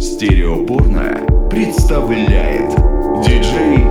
Стереопорно представляет диджей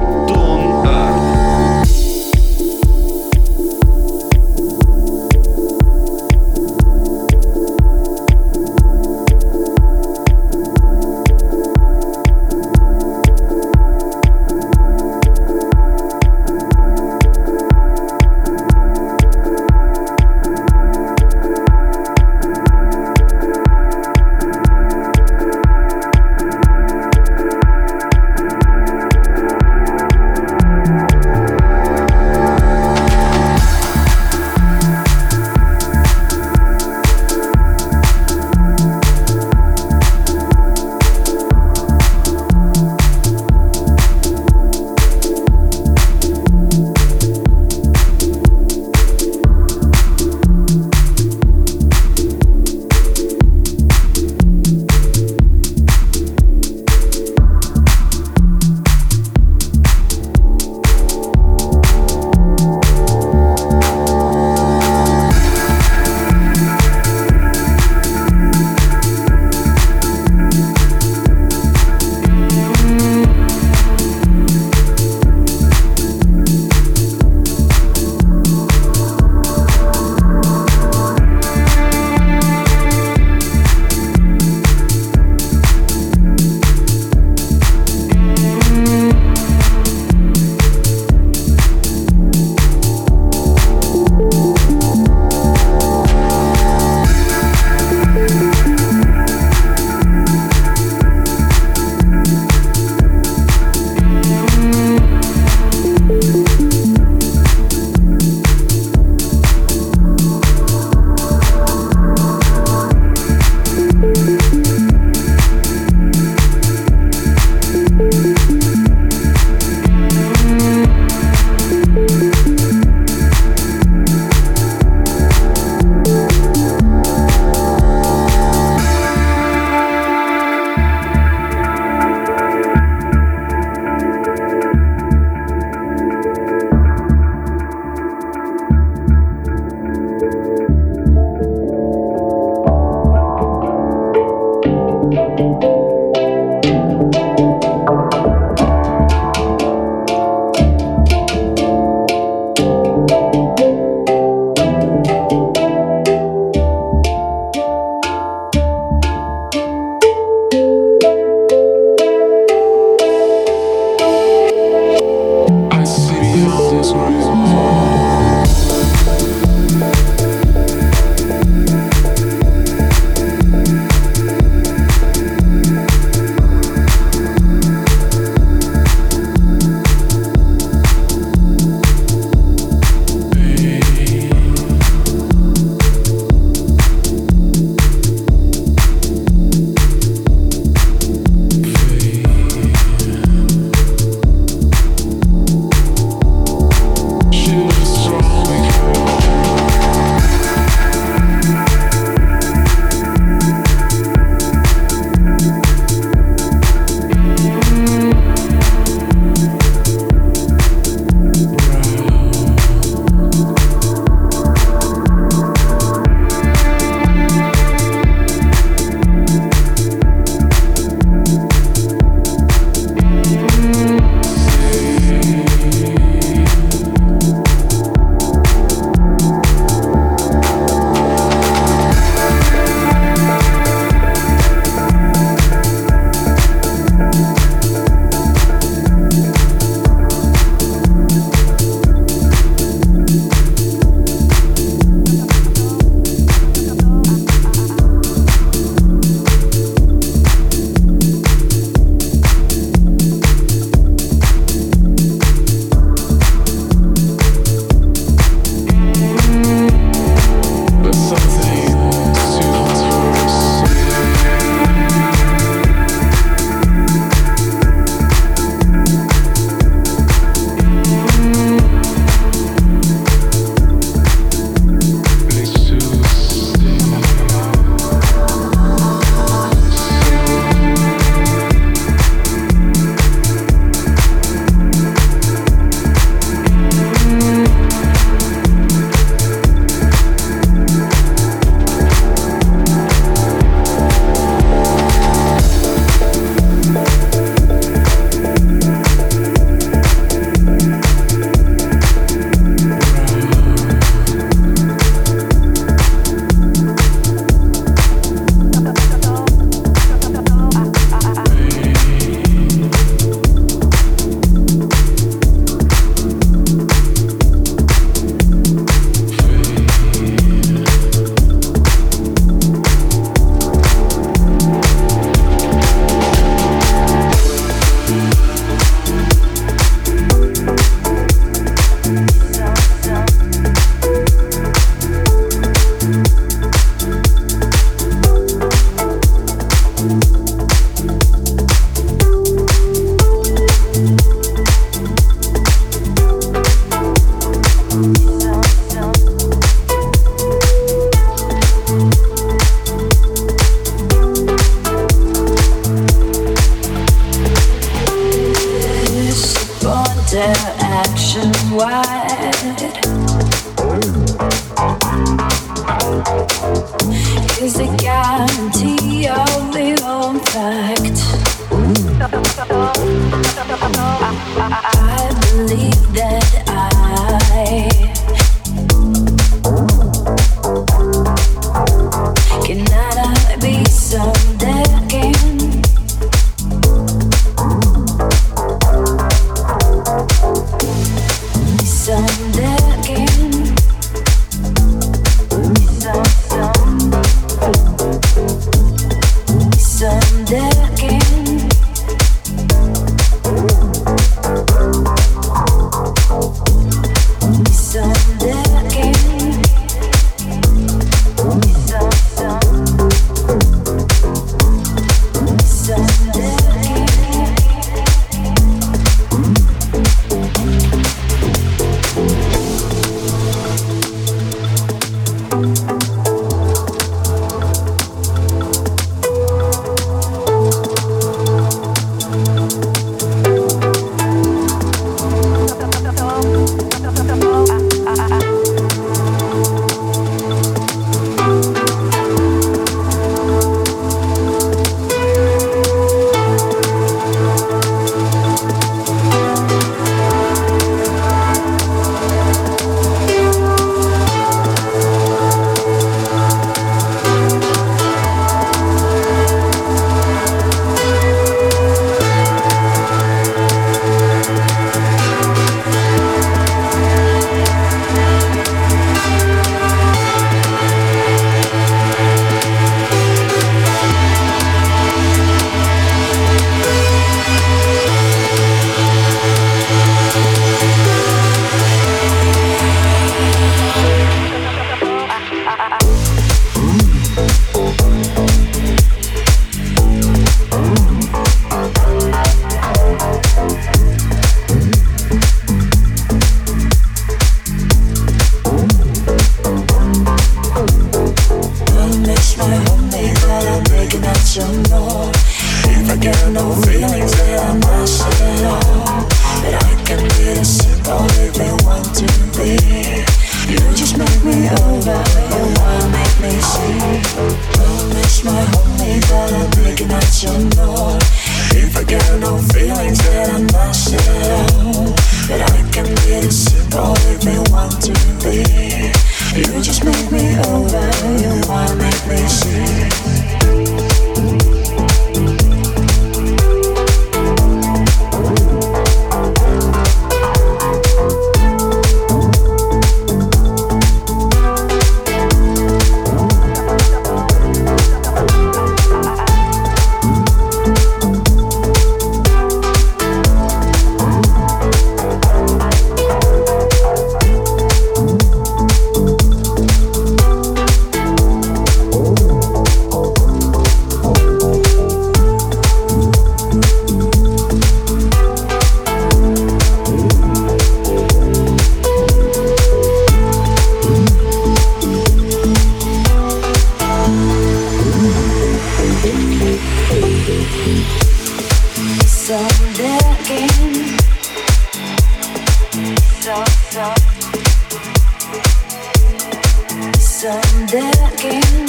Someday again. Someday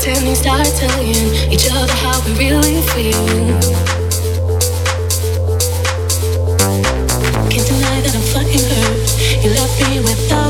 pretend and start telling each other how we really feel. Can't deny that I'm fucking hurt. You left me without.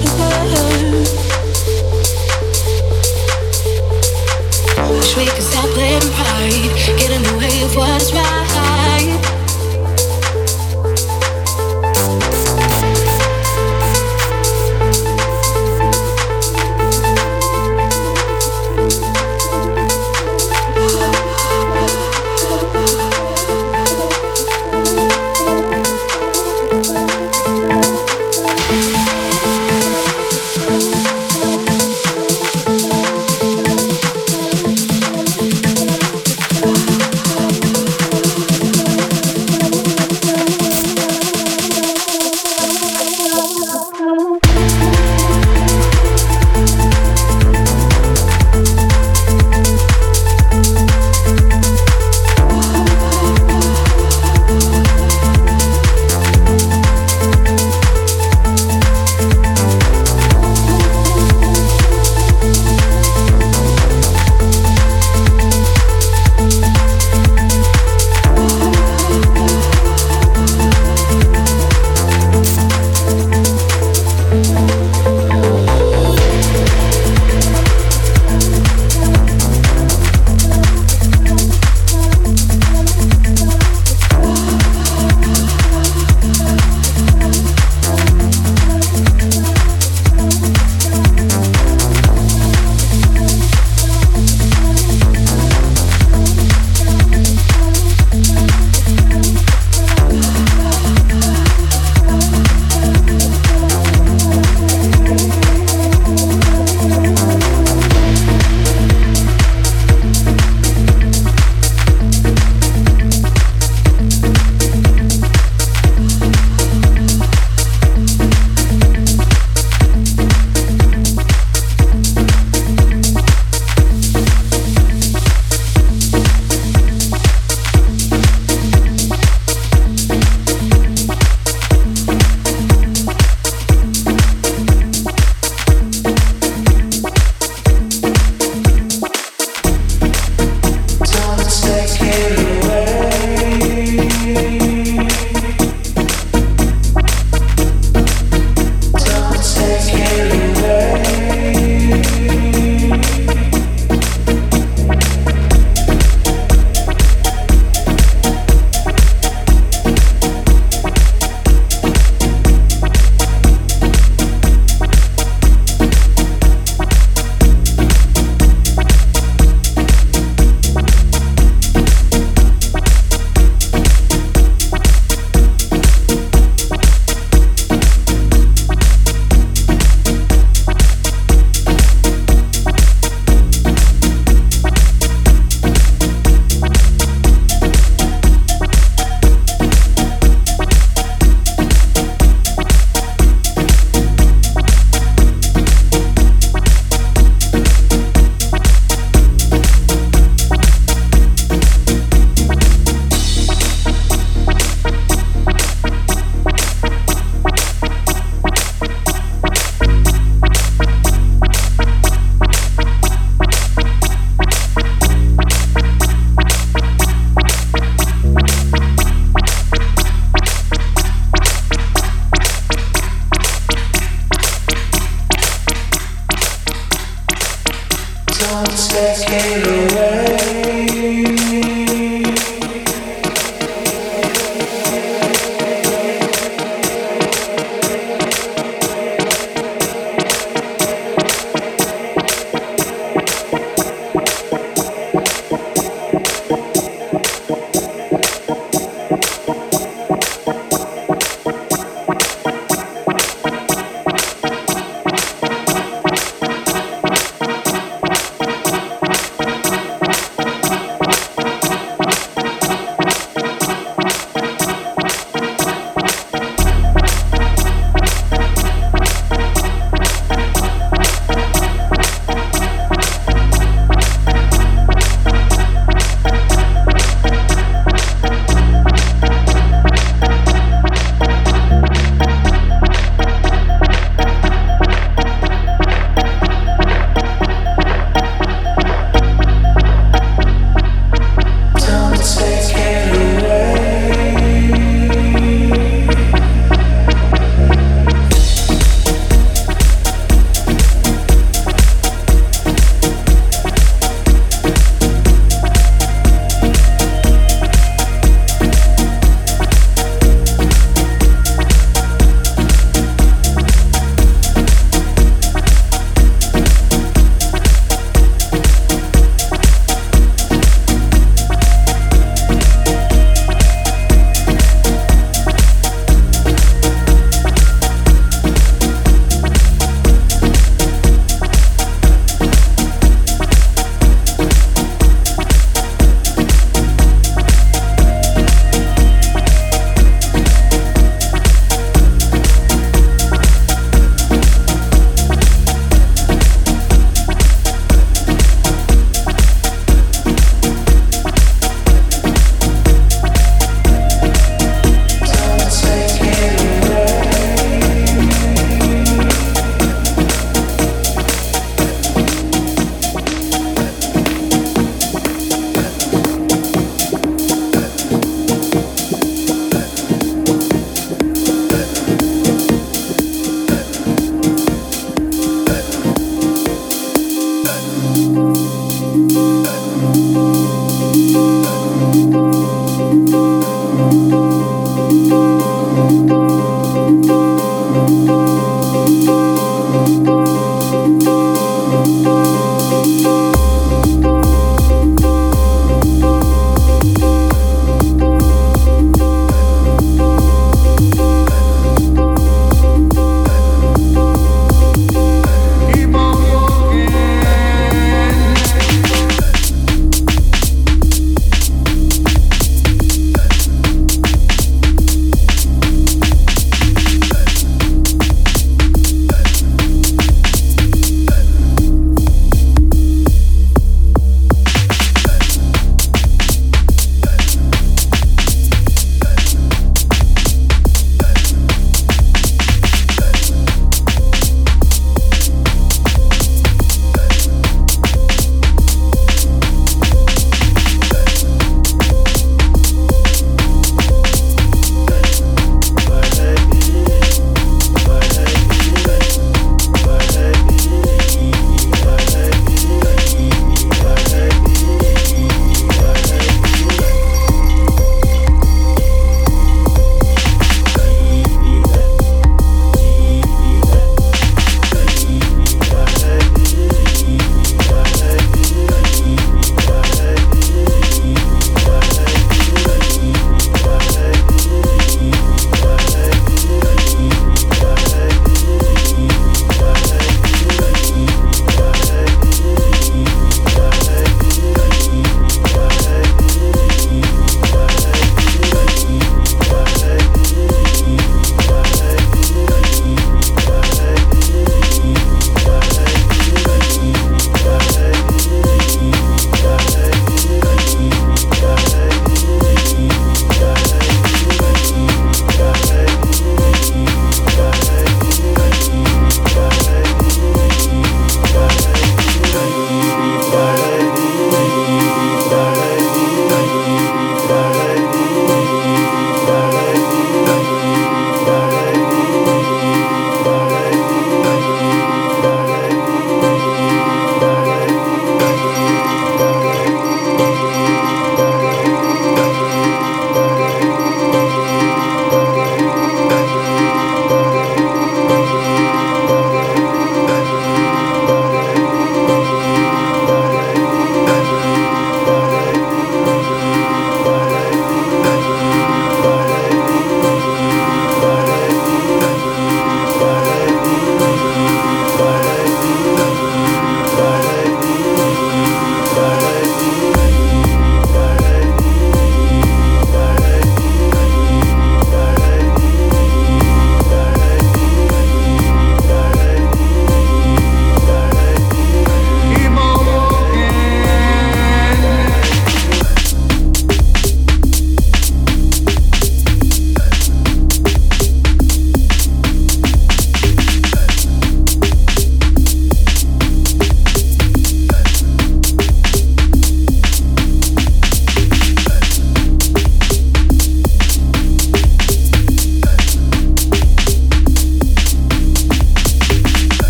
Sunsets fade away.